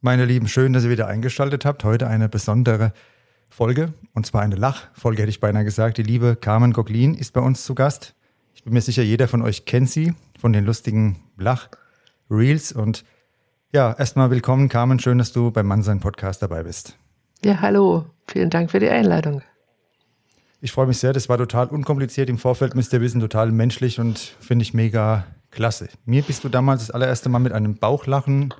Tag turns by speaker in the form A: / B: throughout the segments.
A: Meine Lieben, schön, dass ihr wieder eingeschaltet habt. Heute eine besondere Folge, und zwar eine Lachfolge, hätte ich beinahe gesagt. Die liebe Carmen Goglin ist bei uns zu Gast. Ich bin mir sicher, jeder von euch kennt sie von den lustigen Lach-Reels. Und ja, erstmal willkommen, Carmen. Schön, dass du beim Mannsein Podcast dabei bist.
B: Ja, hallo. Vielen Dank für die Einladung.
A: Ich freue mich sehr. Das war total unkompliziert. Im Vorfeld müsst ihr wissen, total menschlich und finde ich mega klasse. Mir bist du damals das allererste Mal mit einem Bauchlachen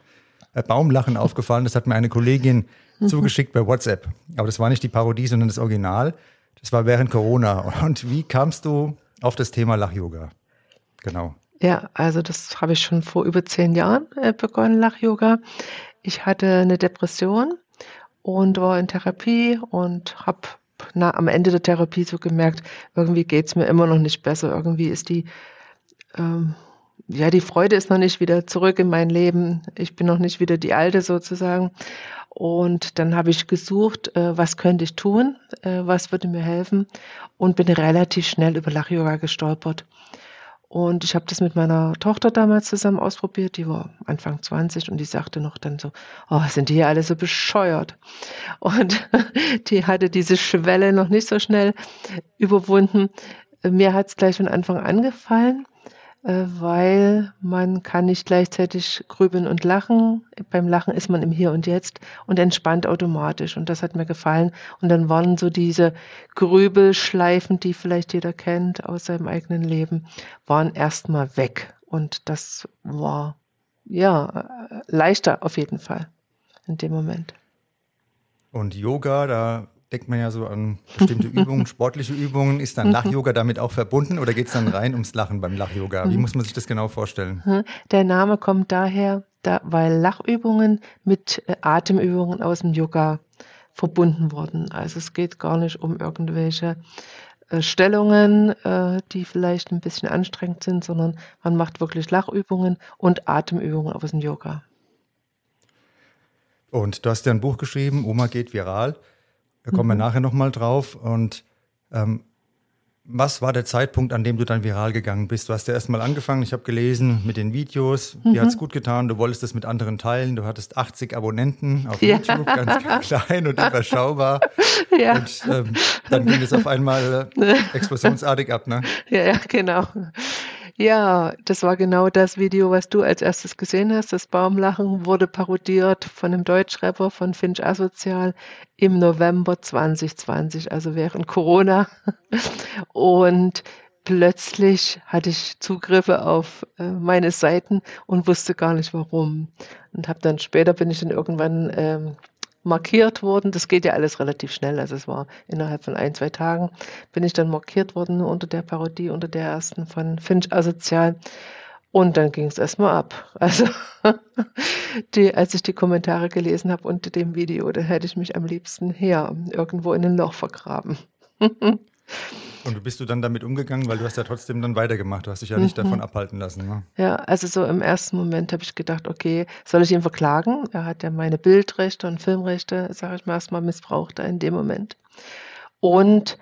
A: Baumlachen aufgefallen. Das hat mir eine Kollegin zugeschickt bei WhatsApp. Aber das war nicht die Parodie, sondern das Original. Das war während Corona. Und wie kamst du auf das Thema Lach-Yoga? Genau.
B: Ja, also das habe ich schon vor über zehn Jahren äh, begonnen, Lach-Yoga. Ich hatte eine Depression und war in Therapie und habe na, am Ende der Therapie so gemerkt, irgendwie geht es mir immer noch nicht besser. Irgendwie ist die ähm, ja, die Freude ist noch nicht wieder zurück in mein Leben. Ich bin noch nicht wieder die Alte sozusagen. Und dann habe ich gesucht, äh, was könnte ich tun, äh, was würde mir helfen und bin relativ schnell über Lach-Yoga gestolpert. Und ich habe das mit meiner Tochter damals zusammen ausprobiert, die war Anfang 20 und die sagte noch dann so, oh, sind die hier alle so bescheuert. Und die hatte diese Schwelle noch nicht so schnell überwunden. Mir hat es gleich von Anfang an gefallen. Äh, weil man kann nicht gleichzeitig grübeln und lachen. Beim Lachen ist man im Hier und Jetzt und entspannt automatisch. Und das hat mir gefallen. Und dann waren so diese Grübelschleifen, die vielleicht jeder kennt aus seinem eigenen Leben, waren erstmal weg. Und das war, ja, leichter auf jeden Fall in dem Moment.
A: Und Yoga, da denkt man ja so an bestimmte Übungen, sportliche Übungen. Ist dann Lach-Yoga damit auch verbunden oder geht es dann rein ums Lachen beim Lach-Yoga? Wie muss man sich das genau vorstellen?
B: Der Name kommt daher, da, weil Lachübungen mit äh, Atemübungen aus dem Yoga verbunden wurden. Also es geht gar nicht um irgendwelche äh, Stellungen, äh, die vielleicht ein bisschen anstrengend sind, sondern man macht wirklich Lachübungen und Atemübungen aus dem Yoga.
A: Und du hast ja ein Buch geschrieben, Oma geht viral. Da kommen mhm. wir nachher nochmal drauf. Und ähm, was war der Zeitpunkt, an dem du dann viral gegangen bist? Du hast ja erstmal angefangen, ich habe gelesen mit den Videos, mhm. dir hat es gut getan, du wolltest es mit anderen teilen, du hattest 80 Abonnenten auf ja. YouTube, ganz, ganz klein und überschaubar. Ja. Und ähm, dann ging es auf einmal äh, explosionsartig ab, ne?
B: Ja, ja, genau. Ja, das war genau das Video, was du als erstes gesehen hast. Das Baumlachen wurde parodiert von einem Deutschrapper von Finch Asozial im November 2020, also während Corona. Und plötzlich hatte ich Zugriffe auf äh, meine Seiten und wusste gar nicht warum. Und habe dann später bin ich dann irgendwann ähm, markiert worden. Das geht ja alles relativ schnell. Also es war innerhalb von ein, zwei Tagen bin ich dann markiert worden unter der Parodie, unter der ersten von Finch Asozial. Und dann ging es erstmal ab. Also die, als ich die Kommentare gelesen habe unter dem Video, da hätte ich mich am liebsten her irgendwo in ein Loch vergraben.
A: Und wie bist du dann damit umgegangen? Weil du hast ja trotzdem dann weitergemacht. Du hast dich ja nicht mhm. davon abhalten lassen. Ne?
B: Ja, also so im ersten Moment habe ich gedacht, okay, soll ich ihn verklagen? Er hat ja meine Bildrechte und Filmrechte, sage ich mal, erstmal missbraucht in dem Moment. Und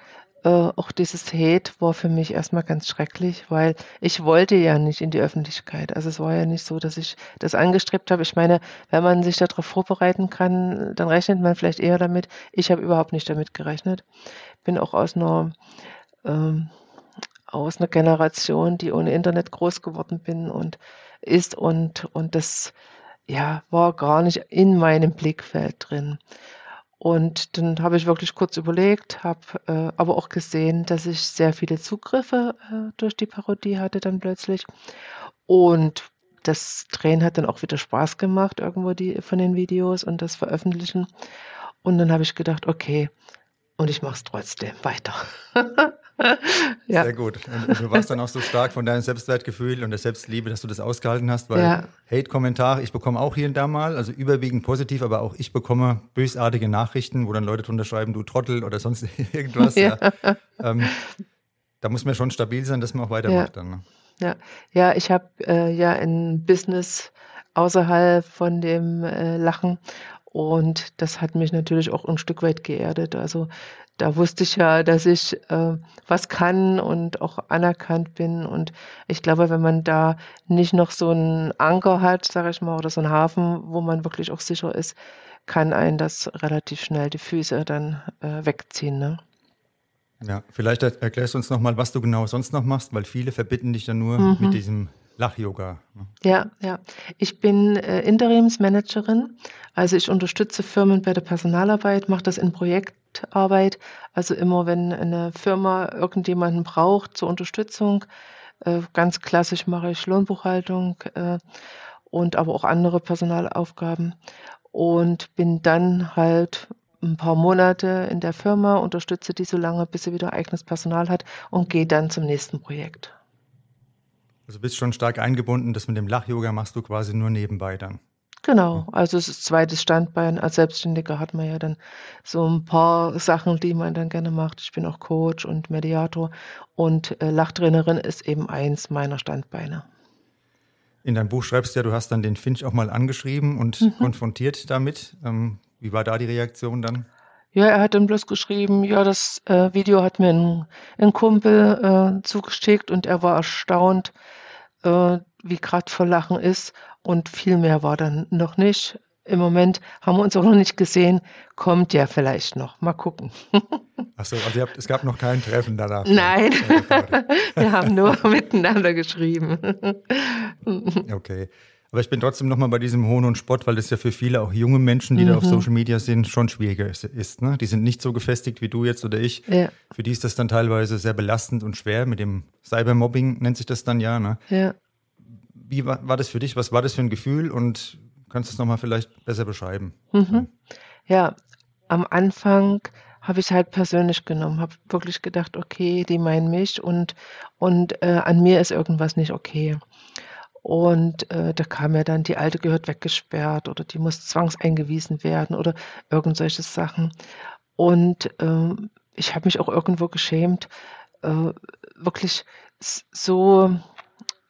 B: äh, auch dieses Hate war für mich erstmal ganz schrecklich, weil ich wollte ja nicht in die Öffentlichkeit. Also es war ja nicht so, dass ich das angestrebt habe. Ich meine, wenn man sich darauf vorbereiten kann, dann rechnet man vielleicht eher damit. Ich habe überhaupt nicht damit gerechnet. Bin auch aus einer ähm, aus einer Generation, die ohne Internet groß geworden bin und ist und, und das ja, war gar nicht in meinem Blickfeld drin. Und dann habe ich wirklich kurz überlegt, habe äh, aber auch gesehen, dass ich sehr viele Zugriffe äh, durch die Parodie hatte dann plötzlich. Und das Drehen hat dann auch wieder Spaß gemacht, irgendwo die von den Videos und das Veröffentlichen. Und dann habe ich gedacht, okay, und ich mache es trotzdem weiter.
A: ja. Sehr gut. Und du warst dann auch so stark von deinem Selbstwertgefühl und der Selbstliebe, dass du das ausgehalten hast, weil ja. Hate-Kommentare, ich bekomme auch hier und da mal, also überwiegend positiv, aber auch ich bekomme bösartige Nachrichten, wo dann Leute drunter schreiben, du Trottel oder sonst irgendwas. Ja. ja. Ähm, da muss man schon stabil sein, dass man auch weitermacht dann. Ne?
B: Ja, ja ich habe äh, ja ein Business außerhalb von dem äh, Lachen und das hat mich natürlich auch ein Stück weit geerdet. Also da wusste ich ja, dass ich äh, was kann und auch anerkannt bin. Und ich glaube, wenn man da nicht noch so einen Anker hat, sage ich mal, oder so einen Hafen, wo man wirklich auch sicher ist, kann einen das relativ schnell die Füße dann äh, wegziehen. Ne?
A: Ja, vielleicht erklärst du uns nochmal, was du genau sonst noch machst, weil viele verbitten dich dann nur mhm. mit diesem Lach-Yoga.
B: Ne? Ja, ja. Ich bin äh, Interimsmanagerin, also ich unterstütze Firmen bei der Personalarbeit, mache das in Projektarbeit. Also immer, wenn eine Firma irgendjemanden braucht zur Unterstützung, äh, ganz klassisch mache ich Lohnbuchhaltung äh, und aber auch andere Personalaufgaben und bin dann halt ein paar Monate in der Firma, unterstütze die so lange, bis sie wieder eigenes Personal hat und gehe dann zum nächsten Projekt.
A: Also bist schon stark eingebunden, das mit dem Lach-Yoga machst du quasi nur nebenbei dann.
B: Genau, also es ist zweites Standbein. Als Selbstständiger hat man ja dann so ein paar Sachen, die man dann gerne macht. Ich bin auch Coach und Mediator und äh, Lachtrainerin ist eben eins meiner Standbeine.
A: In deinem Buch schreibst du ja, du hast dann den Finch auch mal angeschrieben und mhm. konfrontiert damit. Ähm, wie war da die Reaktion dann?
B: Ja, er hat dann bloß geschrieben, ja, das äh, Video hat mir ein, ein Kumpel äh, zugeschickt und er war erstaunt, äh, wie gerade vor Lachen ist und viel mehr war dann noch nicht. Im Moment haben wir uns auch noch nicht gesehen, kommt ja vielleicht noch. Mal gucken.
A: Achso, also habt, es gab noch kein Treffen danach.
B: Nein, wir haben nur miteinander geschrieben.
A: okay. Aber ich bin trotzdem nochmal bei diesem Hohn und Spott, weil das ja für viele auch junge Menschen, die mhm. da auf mhm. Social Media sind, schon schwieriger ist. ist ne? Die sind nicht so gefestigt wie du jetzt oder ich. Ja. Für die ist das dann teilweise sehr belastend und schwer. Mit dem Cybermobbing nennt sich das dann ja. Ne? ja. Wie war, war das für dich? Was war das für ein Gefühl? Und kannst du es nochmal vielleicht besser beschreiben?
B: Mhm. Ja, am Anfang habe ich halt persönlich genommen, habe wirklich gedacht, okay, die meinen mich und, und äh, an mir ist irgendwas nicht okay. Und äh, da kam ja dann, die Alte gehört weggesperrt oder die muss zwangseingewiesen werden oder irgend solche Sachen. Und äh, ich habe mich auch irgendwo geschämt, äh, wirklich so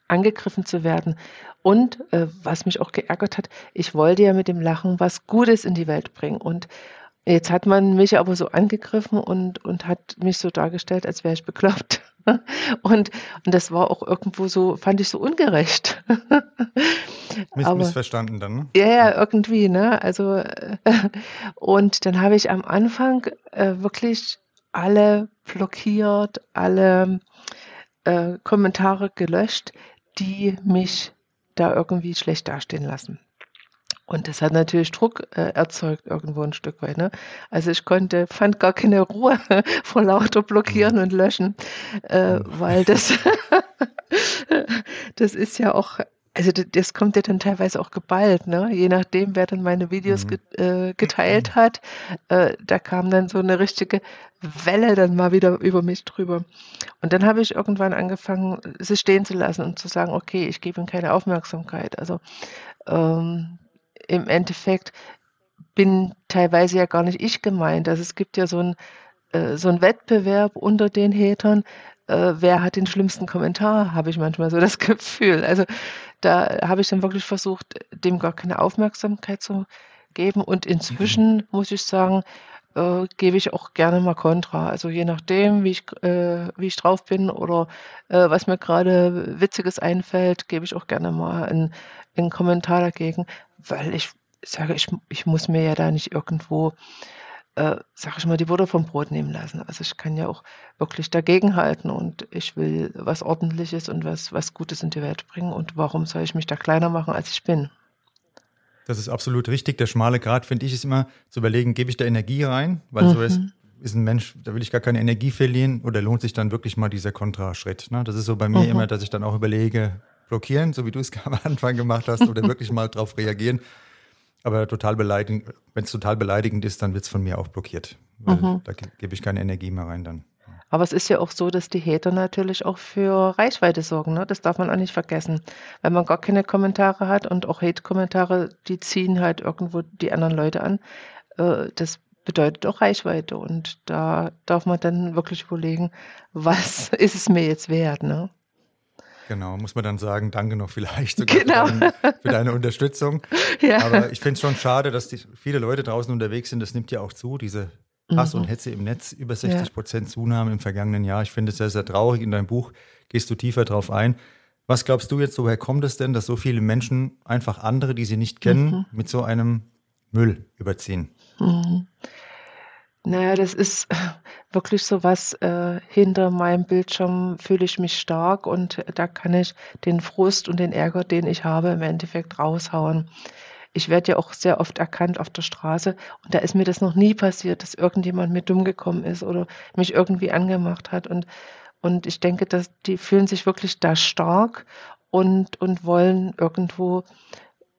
B: angegriffen zu werden. Und äh, was mich auch geärgert hat, ich wollte ja mit dem Lachen was Gutes in die Welt bringen. Und jetzt hat man mich aber so angegriffen und, und hat mich so dargestellt, als wäre ich bekloppt. Und, und das war auch irgendwo so, fand ich so ungerecht.
A: Miss, Aber, missverstanden dann, ne?
B: Ja, ja, irgendwie, ne? Also, äh, und dann habe ich am Anfang äh, wirklich alle blockiert, alle äh, Kommentare gelöscht, die mich da irgendwie schlecht dastehen lassen. Und das hat natürlich Druck äh, erzeugt irgendwo ein Stück weit. Ne? Also ich konnte, fand gar keine Ruhe vor lauter Blockieren mhm. und Löschen, äh, weil das, das ist ja auch, also das kommt ja dann teilweise auch geballt, ne? Je nachdem, wer dann meine Videos mhm. äh, geteilt hat, äh, da kam dann so eine richtige Welle dann mal wieder über mich drüber. Und dann habe ich irgendwann angefangen, sie stehen zu lassen und zu sagen, okay, ich gebe ihm keine Aufmerksamkeit. Also ähm, im Endeffekt bin teilweise ja gar nicht ich gemeint. Also es gibt ja so ein äh, so ein Wettbewerb unter den Hatern, äh, wer hat den schlimmsten Kommentar, habe ich manchmal so das Gefühl. Also da habe ich dann wirklich versucht, dem gar keine Aufmerksamkeit zu geben. Und inzwischen mhm. muss ich sagen, äh, gebe ich auch gerne mal Kontra. Also je nachdem, wie ich, äh, wie ich drauf bin oder äh, was mir gerade Witziges einfällt, gebe ich auch gerne mal einen, einen Kommentar dagegen, weil ich sage, ich, ich muss mir ja da nicht irgendwo, äh, sage ich mal, die Butter vom Brot nehmen lassen. Also ich kann ja auch wirklich dagegenhalten und ich will was Ordentliches und was, was Gutes in die Welt bringen. Und warum soll ich mich da kleiner machen, als ich bin?
A: Das ist absolut richtig. Der schmale Grad, finde ich, ist immer zu überlegen, gebe ich da Energie rein? Weil mhm. so ist, ist ein Mensch, da will ich gar keine Energie verlieren oder lohnt sich dann wirklich mal dieser Kontraschritt? Ne? Das ist so bei mir mhm. immer, dass ich dann auch überlege, blockieren, so wie du es am Anfang gemacht hast, oder wirklich mal drauf reagieren. Aber total beleidigend, wenn es total beleidigend ist, dann wird es von mir auch blockiert. weil mhm. da gebe ich keine Energie mehr rein dann.
B: Aber es ist ja auch so, dass die Hater natürlich auch für Reichweite sorgen. Ne? Das darf man auch nicht vergessen. Wenn man gar keine Kommentare hat und auch Hate-Kommentare, die ziehen halt irgendwo die anderen Leute an. Äh, das bedeutet auch Reichweite. Und da darf man dann wirklich überlegen, was ist es mir jetzt wert. Ne?
A: Genau, muss man dann sagen, danke noch vielleicht sogar genau. für, dein, für, deine Unterstützung. Ja. Aber ich finde es schon schade, dass die, viele Leute draußen unterwegs sind. Das nimmt ja auch zu, diese Hass mhm. und Hetze im Netz, über 60 Prozent ja. Zunahme im vergangenen Jahr. Ich finde es sehr, sehr traurig. In deinem Buch gehst du tiefer drauf ein. Was glaubst du jetzt, woher kommt es denn, dass so viele Menschen einfach andere, die sie nicht kennen, mhm. mit so einem Müll überziehen? Mhm.
B: Naja, das ist wirklich so was, äh, hinter meinem Bildschirm fühle ich mich stark und da kann ich den Frust und den Ärger, den ich habe, im Endeffekt raushauen. Ich werde ja auch sehr oft erkannt auf der Straße und da ist mir das noch nie passiert, dass irgendjemand mir dumm gekommen ist oder mich irgendwie angemacht hat und und ich denke, dass die fühlen sich wirklich da stark und und wollen irgendwo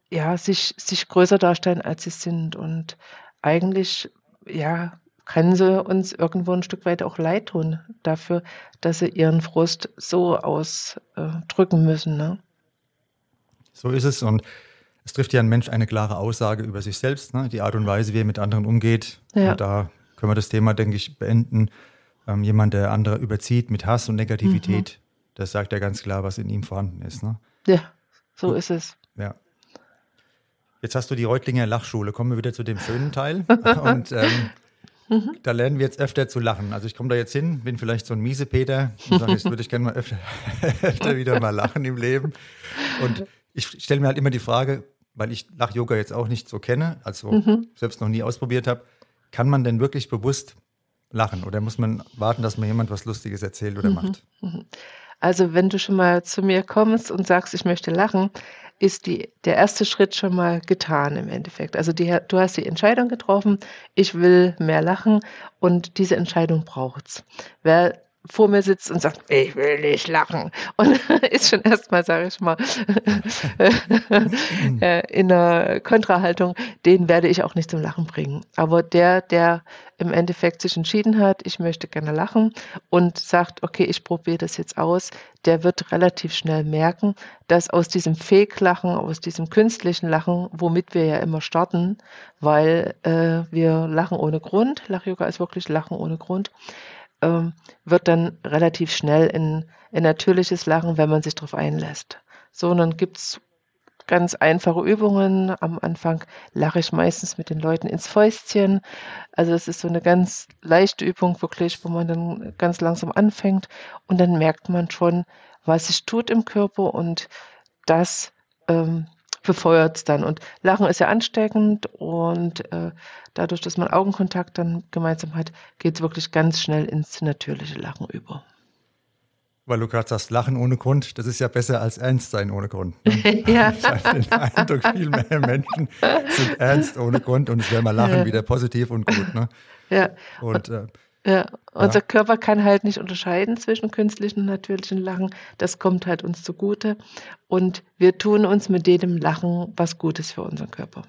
B: ja sich sich größer darstellen, als sie sind und eigentlich ja kann sie uns irgendwo ein Stück weit auch leid tun dafür, dass sie ihren Frust so ausdrücken müssen. Ne?
A: So ist es und es trifft ja ein Mensch eine klare Aussage über sich selbst, ne? die Art und Weise, wie er mit anderen umgeht. Ja. Und da können wir das Thema, denke ich, beenden. Ähm, jemand, der andere überzieht mit Hass und Negativität, mhm. das sagt ja ganz klar, was in ihm vorhanden ist. Ne?
B: Ja, so ist es.
A: Ja. Jetzt hast du die Reutlinger Lachschule. Kommen wir wieder zu dem schönen Teil. und ähm, Mhm. Da lernen wir jetzt öfter zu lachen. Also ich komme da jetzt hin, bin vielleicht so ein Miesepeter und sage, jetzt würde ich gerne mal öfter, öfter wieder mal lachen im Leben. Und ich stelle mir halt immer die Frage, weil ich Lach-Yoga jetzt auch nicht so kenne, also mhm. selbst noch nie ausprobiert habe, kann man denn wirklich bewusst lachen oder muss man warten, dass mir jemand was Lustiges erzählt oder mhm. macht? Mhm.
B: Also wenn du schon mal zu mir kommst und sagst, ich möchte lachen, ist die, der erste Schritt schon mal getan im Endeffekt. Also die, du hast die Entscheidung getroffen, ich will mehr lachen und diese Entscheidung braucht's. Wer vor mir sitzt und sagt, ich will nicht lachen. Und ist schon erstmal, sage ich mal, äh, in einer Kontrahaltung, den werde ich auch nicht zum Lachen bringen. Aber der, der im Endeffekt sich entschieden hat, ich möchte gerne lachen und sagt, okay, ich probiere das jetzt aus, der wird relativ schnell merken, dass aus diesem Fake-Lachen, aus diesem künstlichen Lachen, womit wir ja immer starten, weil äh, wir lachen ohne Grund, Lach-Yoga ist wirklich Lachen ohne Grund, ähm, wird dann relativ schnell in, in natürliches Lachen, wenn man sich darauf einlässt. So, und dann gibt's ganz einfache Übungen. Am Anfang lache ich meistens mit den Leuten ins Fäustchen. Also es ist so eine ganz leichte Übung wirklich, wo man dann ganz langsam anfängt und dann merkt man schon, was sich tut im Körper und das ähm, befeuert es dann. Und Lachen ist ja ansteckend und äh, dadurch, dass man Augenkontakt dann gemeinsam hat, geht es wirklich ganz schnell ins natürliche Lachen über.
A: Weil du gerade sagst, Lachen ohne Grund, das ist ja besser als Ernst sein ohne Grund. Ne? ja. Ich habe den Eindruck, viel mehr Menschen sind ernst ohne Grund und es wäre mal Lachen ja. wieder positiv und gut. Ne?
B: Ja. Und, äh, ja, unser ja. Körper kann halt nicht unterscheiden zwischen künstlichen und natürlichen Lachen. Das kommt halt uns zugute. Und wir tun uns mit jedem Lachen was Gutes für unseren Körper.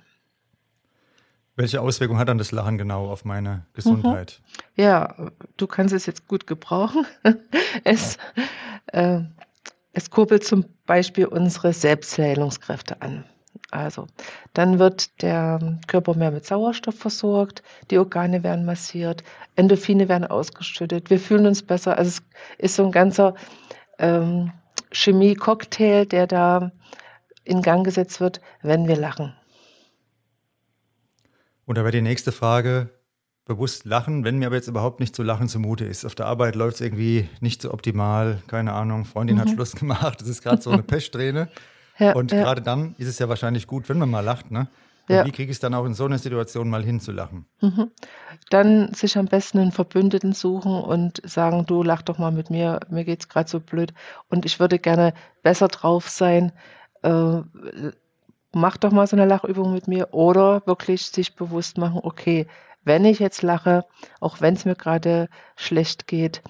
A: Welche Auswirkung hat dann das Lachen genau auf meine Gesundheit?
B: Mhm. Ja, du kannst es jetzt gut gebrauchen. es, äh, es kurbelt zum Beispiel unsere Selbstheilungskräfte an. Also, dann wird der Körper mehr mit Sauerstoff versorgt, die Organe werden massiert, Endorphine werden ausgeschüttet, wir fühlen uns besser. Also es ist so ein ganzer ähm, Chemie-Cocktail, der da in Gang gesetzt wird, wenn wir lachen.
A: Und da wäre die nächste Frage, bewusst lachen, wenn mir aber jetzt überhaupt nicht zu lachen zumute ist. Auf der Arbeit läuft es irgendwie nicht so optimal, keine Ahnung, Freundin mhm. hat Schluss gemacht, das ist gerade so eine Pechsträhne. Ja, und ja. gerade dann ist es ja wahrscheinlich gut, wenn man mal lacht, ne? Ja. Wie kriege ich es dann auch in so einer Situation mal hinzulachen? Mhm.
B: Dann sich am besten einen Verbündeten suchen und sagen, du lach doch mal mit mir, mir geht es gerade so blöd und ich würde gerne besser drauf sein. Äh, mach doch mal so eine Lachübung mit mir oder wirklich sich bewusst machen, okay, wenn ich jetzt lache, auch wenn es mir gerade schlecht geht,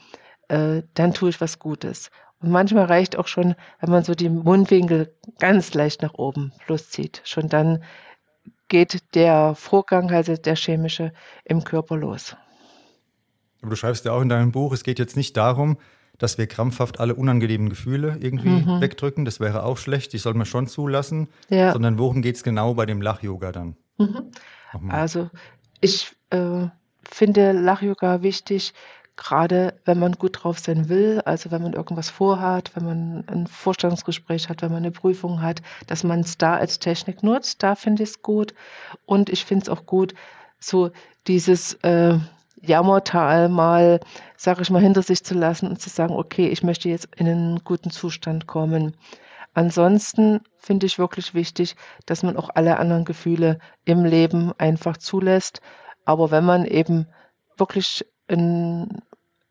B: äh, dann tue ich was Gutes. Und manchmal reicht auch schon, wenn man so die Mundwinkel ganz leicht nach oben plus zieht. Schon dann geht der Vorgang, also der chemische, im Körper los.
A: Aber du schreibst ja auch in deinem Buch, es geht jetzt nicht darum, dass wir krampfhaft alle unangenehmen Gefühle irgendwie mhm. wegdrücken. Das wäre auch schlecht, die soll man schon zulassen. Ja. Sondern worum geht es genau bei dem Lach-Yoga dann?
B: Mhm. Also ich äh, finde Lach-Yoga wichtig, gerade wenn man gut drauf sein will, also wenn man irgendwas vorhat, wenn man ein Vorstellungsgespräch hat, wenn man eine Prüfung hat, dass man es da als Technik nutzt, da finde ich es gut. Und ich finde es auch gut, so dieses äh, Jammertal mal, sage ich mal, hinter sich zu lassen und zu sagen, okay, ich möchte jetzt in einen guten Zustand kommen. Ansonsten finde ich wirklich wichtig, dass man auch alle anderen Gefühle im Leben einfach zulässt. Aber wenn man eben wirklich ein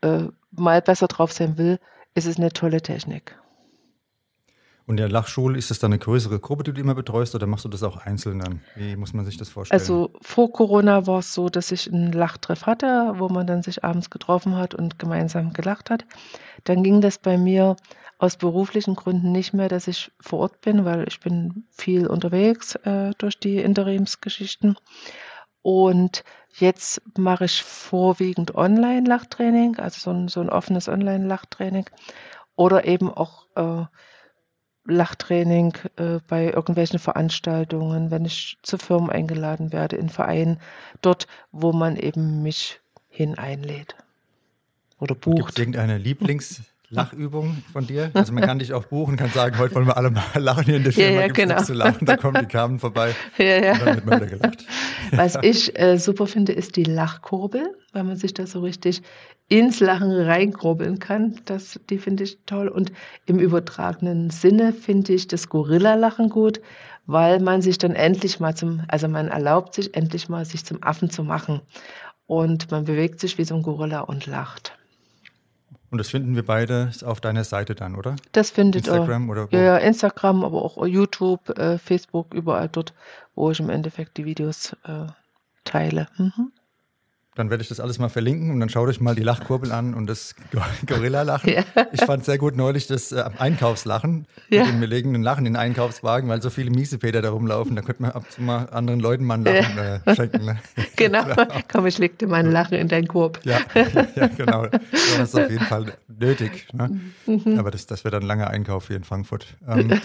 B: äh, mal besser drauf sein will, ist es eine tolle Technik.
A: Und in der Lachschule ist das dann eine größere Gruppe, die du immer betreust, oder machst du das auch einzeln dann? Wie muss man sich das vorstellen?
B: Also vor Corona war es so, dass ich einen Lachtreff hatte, wo man dann sich abends getroffen hat und gemeinsam gelacht hat. Dann ging das bei mir aus beruflichen Gründen nicht mehr, dass ich vor Ort bin, weil ich bin viel unterwegs äh, durch die Interimsgeschichten. Und jetzt mache ich vorwiegend Online-Lachtraining, also so ein, so ein offenes Online-Lachtraining oder eben auch äh, Lachtraining äh, bei irgendwelchen Veranstaltungen, wenn ich zu Firmen eingeladen werde, in Vereinen, dort, wo man eben mich hin einlädt oder bucht. Gibt
A: es irgendeine Lieblings- Lachübung von dir? Also man kann dich auch buchen, kann sagen, heute wollen wir alle mal lachen hier in der Firma,
B: ja, ja, genau.
A: zu lachen, da kommen die Kamen vorbei
B: ja, ja. und dann wird man wieder gelacht. Was ich äh, super finde, ist die Lachkurbel, weil man sich da so richtig ins Lachen reinkurbeln kann. Das, die finde ich toll. Und im übertragenen Sinne finde ich das Gorilla-Lachen gut, weil man sich dann endlich mal zum, also man erlaubt sich endlich mal, sich zum Affen zu machen. Und man bewegt sich wie so ein Gorilla und lacht.
A: Und das finden wir beide auf deiner Seite dann, oder?
B: Das findet Instagram oder wo? Ja, Instagram, aber auch YouTube, äh, Facebook, überall dort, wo ich im Endeffekt die Videos äh, teile. Mhm.
A: Dann werde ich das alles mal verlinken und dann schaut euch mal die Lachkurbel an und das Gorilla-Lachen. Ja. Ich fand sehr gut neulich das äh, Einkaufslachen. Ja. wir legen ein Lachen in den Einkaufswagen, weil so viele Miesepeter da rumlaufen. Da könnte man ab und zu mal anderen Leuten mal ein Lachen ja. äh, schenken. Ne?
B: Genau. Komm, ich leg dir mal ein Lachen in deinen Korb.
A: Ja, ja genau. Das ist auf jeden Fall nötig. Ne? Mhm. Aber das, das wird ein langer Einkauf hier in Frankfurt. Ähm,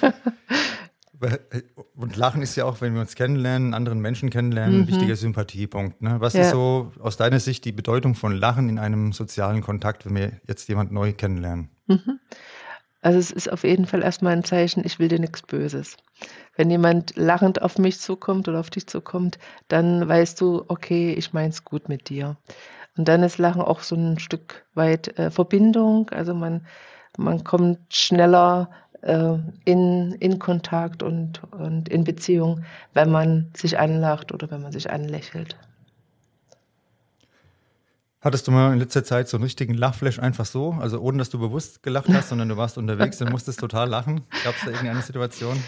A: und Lachen ist ja auch, wenn wir uns kennenlernen, anderen Menschen kennenlernen, mhm. ein wichtiger Sympathiepunkt. Ne? Was ja. ist so aus deiner Sicht die Bedeutung von Lachen in einem sozialen Kontakt, wenn wir jetzt jemand neu kennenlernen? Mhm.
B: Also es ist auf jeden Fall erstmal ein Zeichen, ich will dir nichts Böses. Wenn jemand lachend auf mich zukommt oder auf dich zukommt, dann weißt du, okay, ich mein's gut mit dir. Und dann ist Lachen auch so ein Stück weit äh, Verbindung. Also man, man kommt schneller äh, in, in Kontakt und, und in Beziehung, wenn man sich anlacht oder wenn man sich anlächelt.
A: Hattest du mal in letzter Zeit so einen richtigen Lachflash einfach so? Also ohne, dass du bewusst gelacht hast, sondern du warst unterwegs und musstest total lachen? Gab es da irgendeine Situation?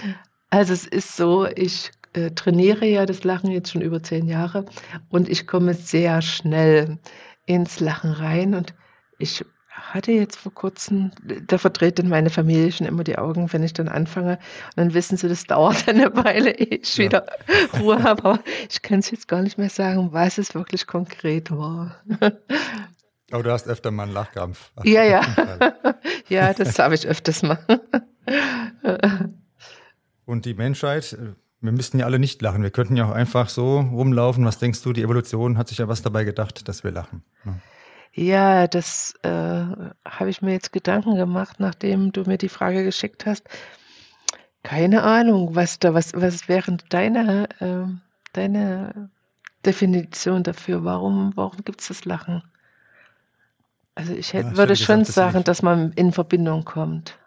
B: Also es ist so, ich äh, trainiere ja das Lachen jetzt schon über zehn Jahre und ich komme sehr schnell ins Lachen rein und ich hatte jetzt vor kurzem, da verdreht dann meine Familie schon immer die Augen, wenn ich dann anfange. Und dann wissen sie, das dauert eine Weile, ehe ich ja. wieder Ruhe habe. Aber ich kann es jetzt gar nicht mehr sagen, was es wirklich konkret war.
A: Aber du hast öfter mal einen Lachkrampf.
B: Ja, ja. ja, das habe ich öfters mal.
A: Und die Menschheit, wir müssten ja alle nicht lachen. Wir könnten ja auch einfach so rumlaufen. Was denkst du, die Evolution hat sich ja was dabei gedacht, dass wir lachen? Ja.
B: Ja, das äh, habe ich mir jetzt Gedanken gemacht, nachdem du mir die Frage geschickt hast. Keine Ahnung, was da, was, was wäre deine, äh, deine Definition dafür? Warum, warum gibt es das Lachen? Also ich hätte, ja, würde schon gesagt, sagen, dass man in Verbindung kommt.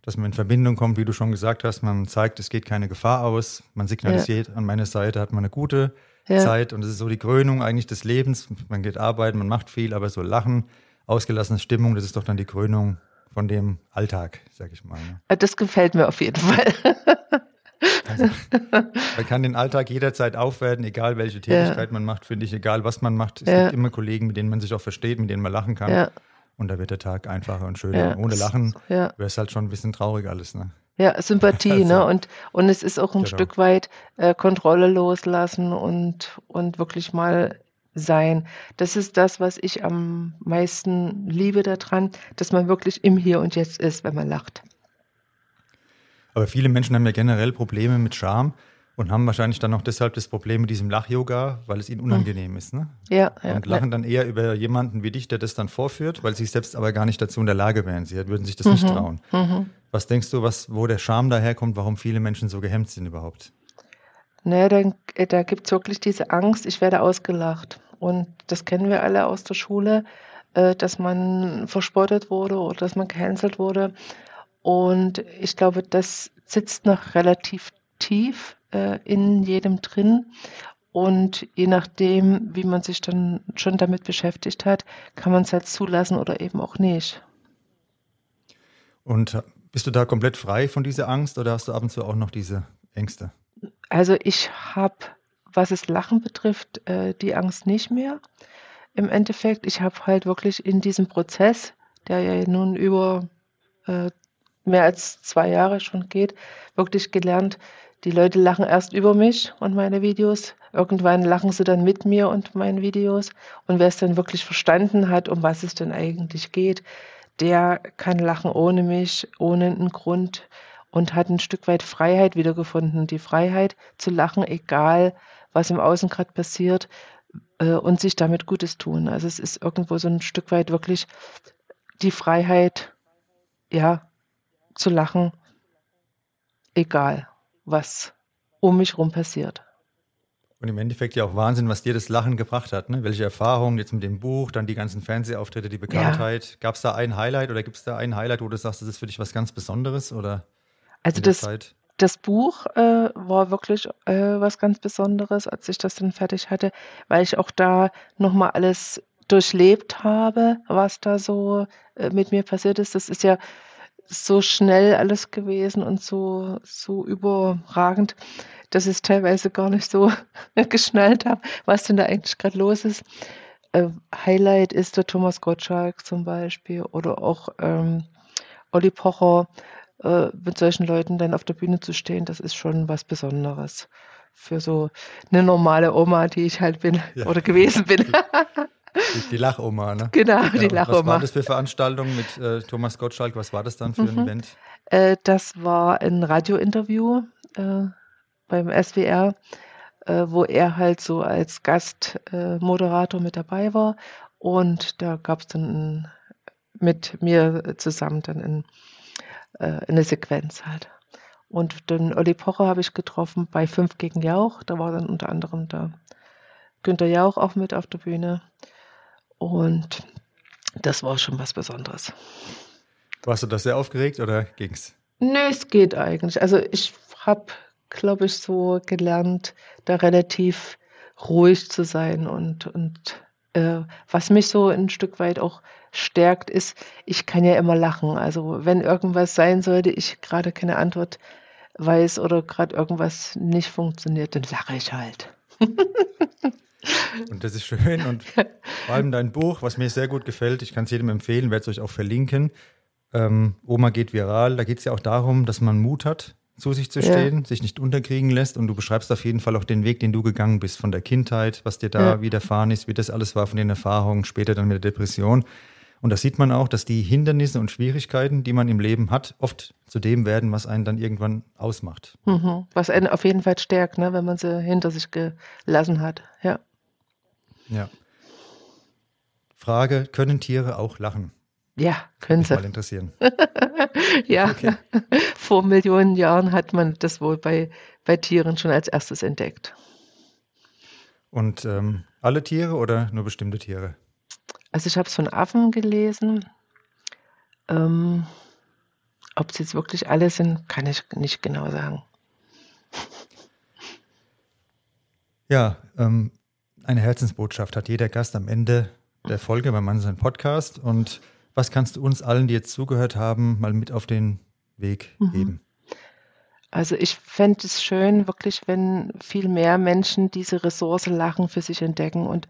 A: Dass man in Verbindung kommt, wie du schon gesagt hast, man zeigt, es geht keine Gefahr aus, man signalisiert, ja. an meiner Seite hat man eine gute ja. Zeit und es ist so die Krönung eigentlich des Lebens. Man geht arbeiten, man macht viel, aber so Lachen, ausgelassene Stimmung, das ist doch dann die Krönung von dem Alltag, sag ich mal. Ne?
B: Äh, das gefällt mir auf jeden Fall.
A: Also, man kann den Alltag jederzeit aufwerten, egal welche Tätigkeit ja. man macht, finde ich, egal was man macht. Es ja. gibt immer Kollegen, mit denen man sich auch versteht, mit denen man lachen kann. Ja. Und da wird der Tag einfacher und schöner. Ohne Lachen wäre es halt schon ein bisschen traurig alles. Ne?
B: Ja, Sympathie, also, ne? Und, und es ist auch ein genau. Stück weit äh, Kontrolle loslassen und, und wirklich mal sein. Das ist das, was ich am meisten liebe daran, dass man wirklich im Hier und Jetzt ist, wenn man lacht.
A: Aber viele Menschen haben ja generell Probleme mit Scham und haben wahrscheinlich dann auch deshalb das Problem mit diesem Lach-Yoga, weil es ihnen unangenehm ist. Ne?
B: Ja, ja.
A: Und lachen
B: ja.
A: dann eher über jemanden wie dich, der das dann vorführt, weil sie selbst aber gar nicht dazu in der Lage wären. Sie würden sich das nicht
B: Mhm.
A: trauen.
B: Mhm.
A: Was denkst du, was, wo der Scham daherkommt, warum viele Menschen so gehemmt sind überhaupt?
B: Naja, dann, äh, da gibt es wirklich diese Angst, ich werde ausgelacht. Und das kennen wir alle aus der Schule, äh, dass man verspottet wurde oder dass man gecancelt wurde. Und ich glaube, das sitzt noch relativ tief äh, in jedem drin. Und je nachdem, wie man sich dann schon damit beschäftigt hat, kann man es halt zulassen oder eben auch nicht.
A: Und äh, bist du da komplett frei von dieser Angst oder hast du ab und zu auch noch diese Ängste?
B: Also ich habe, was es Lachen betrifft, äh, die Angst nicht mehr. Im Endeffekt, ich habe halt wirklich in diesem Prozess, der ja nun über äh, mehr als zwei Jahre schon geht, wirklich gelernt, die Leute lachen erst über mich und meine Videos. Irgendwann lachen sie dann mit mir und meinen Videos. Und wer es dann wirklich verstanden hat, um was es denn eigentlich geht, der kann lachen ohne mich, ohne einen Grund und hat ein Stück weit Freiheit wiedergefunden. Die Freiheit zu lachen, egal was im Außen gerade passiert äh, und sich damit Gutes tun. Also es ist irgendwo so ein Stück weit wirklich die Freiheit, ja, zu lachen, egal was um mich rum passiert.
A: Und im Endeffekt ja auch Wahnsinn, was dir das Lachen gebracht hat. Ne? Welche Erfahrungen jetzt mit dem Buch, dann die ganzen Fernsehauftritte, die Bekanntheit. Gab es da ein Highlight oder gibt es da ein Highlight, wo du sagst, das ist für dich was ganz Besonderes? Oder
B: Also das, das Buch äh, war wirklich äh, was ganz Besonderes, als ich das dann fertig hatte, weil ich auch da nochmal alles durchlebt habe, was da so äh, mit mir passiert ist. Das ist ja so schnell alles gewesen und so, so überragend, dass ich teilweise gar nicht so geschnallt habe, was denn da eigentlich gerade los ist. Äh, Highlight ist der Thomas Gottschalk zum Beispiel oder auch ähm, Olli Pocher, äh, mit solchen Leuten dann auf der Bühne zu stehen, das ist schon was Besonderes für so eine normale Oma, die ich halt bin
A: Ja.
B: oder gewesen bin.
A: Die, die Lachoma, ne?
B: genau,
A: Ja,
B: die
A: und Was war
B: Lachoma.
A: das für Veranstaltungen mit äh, Thomas Gottschalk? Was war das dann für ein
B: Mhm.
A: Event?
B: Äh, das war ein Radiointerview äh, beim SWR, äh, wo er halt so als Gastmoderator äh, mit dabei war. Und da gab es dann ein, mit mir zusammen dann ein, äh, eine Sequenz halt. Und den Olli Pocher habe ich getroffen bei 5 gegen Jauch. Da war dann unter anderem der Günter Jauch auch mit auf der Bühne. Und das war schon was Besonderes.
A: Warst du da sehr aufgeregt oder ging's?
B: Nö, es geht eigentlich. Also ich habe, glaube ich, so gelernt, da relativ ruhig zu sein und, und äh, was mich so ein Stück weit auch stärkt, ist, ich kann ja immer lachen. Also wenn irgendwas sein sollte, ich gerade keine Antwort weiß oder gerade irgendwas nicht funktioniert, dann lache ich halt.
A: Und das ist schön und vor allem dein Buch, was mir sehr gut gefällt, ich kann es jedem empfehlen, werde es euch auch verlinken. Ähm, Oma geht viral, da geht es ja auch darum, dass man Mut hat, zu sich zu
B: Ja.
A: stehen, sich nicht unterkriegen lässt und du beschreibst auf jeden Fall auch den Weg, den du gegangen bist von der Kindheit, was dir da
B: Ja.
A: widerfahren ist, wie das alles war von den Erfahrungen, später dann mit der Depression. Und da sieht man auch, dass die Hindernisse und Schwierigkeiten, die man im Leben hat, oft zu dem werden, was einen dann irgendwann ausmacht.
B: Mhm. Was einen auf jeden Fall stärkt, ne, wenn man sie hinter sich gelassen hat. Ja.
A: Ja. Frage, können Tiere auch lachen?
B: Ja, können
A: Mich
B: sie.
A: mal interessieren.
B: Ja,
A: Okay.
B: vor Millionen Jahren hat man das wohl bei, bei Tieren schon als erstes entdeckt.
A: Und ähm, alle Tiere oder nur bestimmte Tiere?
B: Also ich habe es von Affen gelesen. Ähm, ob es jetzt wirklich alle sind, kann ich nicht genau sagen.
A: Ja, ähm, eine Herzensbotschaft hat jeder Gast am Ende der Folge beim Mann sein Podcast. Und was kannst du uns allen, die jetzt zugehört haben, mal mit auf den Weg
B: Mhm.
A: geben?
B: Also ich fände es schön, wirklich, wenn viel mehr Menschen diese Ressource Lachen für sich entdecken und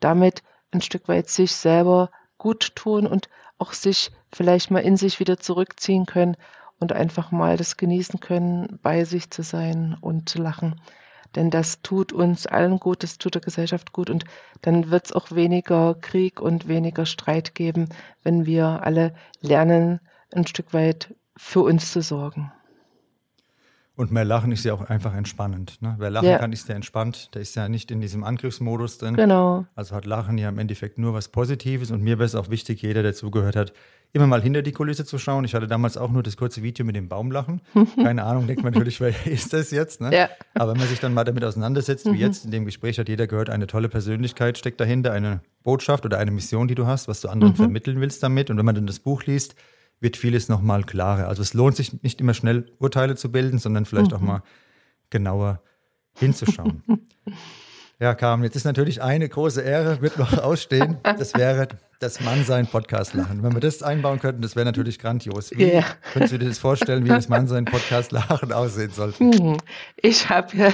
B: damit ein Stück weit sich selber gut tun und auch sich vielleicht mal in sich wieder zurückziehen können und einfach mal das genießen können, bei sich zu sein und zu lachen. Denn das tut uns allen gut, das tut der Gesellschaft gut und dann wird es auch weniger Krieg und weniger Streit geben, wenn wir alle lernen, ein Stück weit für uns zu sorgen.
A: Und mehr Lachen ist ja auch einfach entspannend. Ne? Wer lachen ja. kann, ist ja entspannt. Der ist ja nicht in diesem Angriffsmodus drin.
B: Genau.
A: Also hat Lachen ja im Endeffekt nur was Positives. Und mir wäre es auch wichtig, jeder, der zugehört hat, immer mal hinter die Kulisse zu schauen. Ich hatte damals auch nur das kurze Video mit dem Baumlachen. Keine Ahnung, denkt man natürlich, wer ist das jetzt? Ne? Ja. Aber wenn man sich dann mal damit auseinandersetzt, wie mhm. jetzt in dem Gespräch hat jeder gehört, eine tolle Persönlichkeit steckt dahinter, eine Botschaft oder eine Mission, die du hast, was du anderen mhm. vermitteln willst damit. Und wenn man dann das Buch liest, wird vieles nochmal klarer. Also es lohnt sich nicht immer schnell Urteile zu bilden, sondern vielleicht mhm. auch mal genauer hinzuschauen. ja, Carmen, jetzt ist natürlich eine große Ehre, wird noch ausstehen. Das wäre das Mannsein-Podcast-Lachen. Wenn wir das einbauen könnten, das wäre natürlich grandios. Wie yeah. könntest du dir das vorstellen, wie das Mannsein-Podcast-Lachen aussehen sollte?
B: Hm. Ich habe ja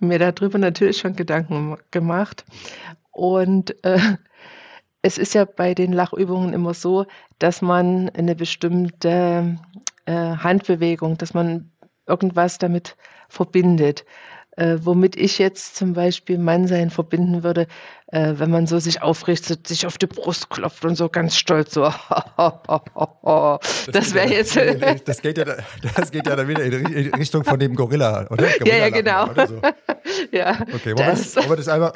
B: mir darüber natürlich schon Gedanken gemacht. Und äh, es ist ja bei den Lachübungen immer so, dass man eine bestimmte äh, Handbewegung, dass man irgendwas damit verbindet. Äh, womit ich jetzt zum Beispiel Mannsein verbinden würde, äh, wenn man so sich aufrichtet, sich auf die Brust klopft und so ganz stolz so. das wäre jetzt.
A: das geht ja, das geht ja dann wieder in Richtung von dem Gorilla, oder?
B: Gorilla ja, ja, genau. So.
A: ja. Okay, wollen, das, wir das, wollen, wir das einmal,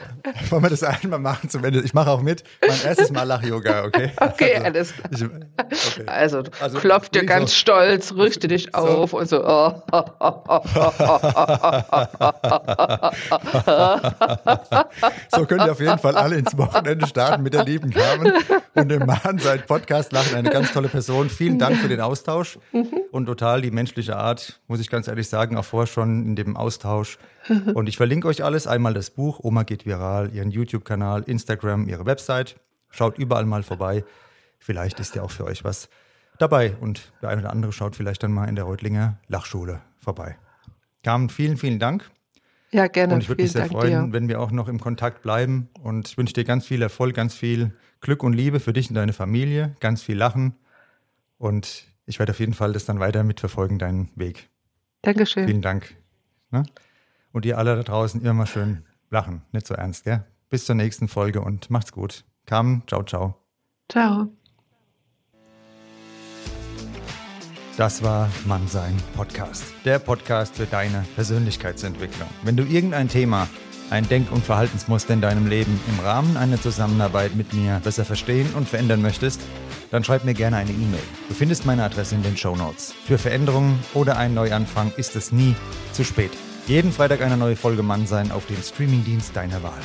A: wollen wir das einmal machen zum Ende? Ich mache auch mit. Mein erstes Mal Lach-Yoga, okay?
B: Okay, also, alles klar. Ich, okay. Also, also klopft dir ganz so. stolz, richte dich so. auf und so.
A: so könnt ihr auf jeden Fall alle ins Wochenende starten mit der lieben Carmen und dem Mann seit Podcast lachen. Eine ganz tolle Person. Vielen Dank für den Austausch und total die menschliche Art, muss ich ganz ehrlich sagen, auch vorher schon in dem Austausch. Und ich verlinke euch alles. Einmal das Buch, Oma geht viral, ihren YouTube-Kanal, Instagram, ihre Website. Schaut überall mal vorbei. Vielleicht ist ja auch für euch was dabei und der eine oder andere schaut vielleicht dann mal in der Reutlinger Lachschule vorbei. Carmen, vielen, vielen Dank.
B: Ja, gerne.
A: Und ich würde mich sehr Dank freuen, dir. wenn wir auch noch im Kontakt bleiben. Und ich wünsche dir ganz viel Erfolg, ganz viel Glück und Liebe für dich und deine Familie, ganz viel Lachen. Und ich werde auf jeden Fall das dann weiter mitverfolgen, deinen Weg.
B: Dankeschön.
A: Vielen Dank. Ne? Und ihr alle da draußen immer mal schön lachen, nicht so ernst, gell? Bis zur nächsten Folge und macht's gut. Carmen, ciao, ciao.
B: Ciao.
A: Das war Mannsein Podcast, der Podcast für deine Persönlichkeitsentwicklung. Wenn du irgendein Thema, ein Denk- und Verhaltensmuster in deinem Leben im Rahmen einer Zusammenarbeit mit mir besser verstehen und verändern möchtest, dann schreib mir gerne eine E-Mail. Du findest meine Adresse in den Show Notes. Für Veränderungen oder einen Neuanfang ist es nie zu spät. Jeden Freitag eine neue Folge Mannsein auf dem Streamingdienst deiner Wahl.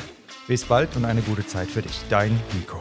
A: Bis bald und eine gute Zeit für dich. Dein Nico.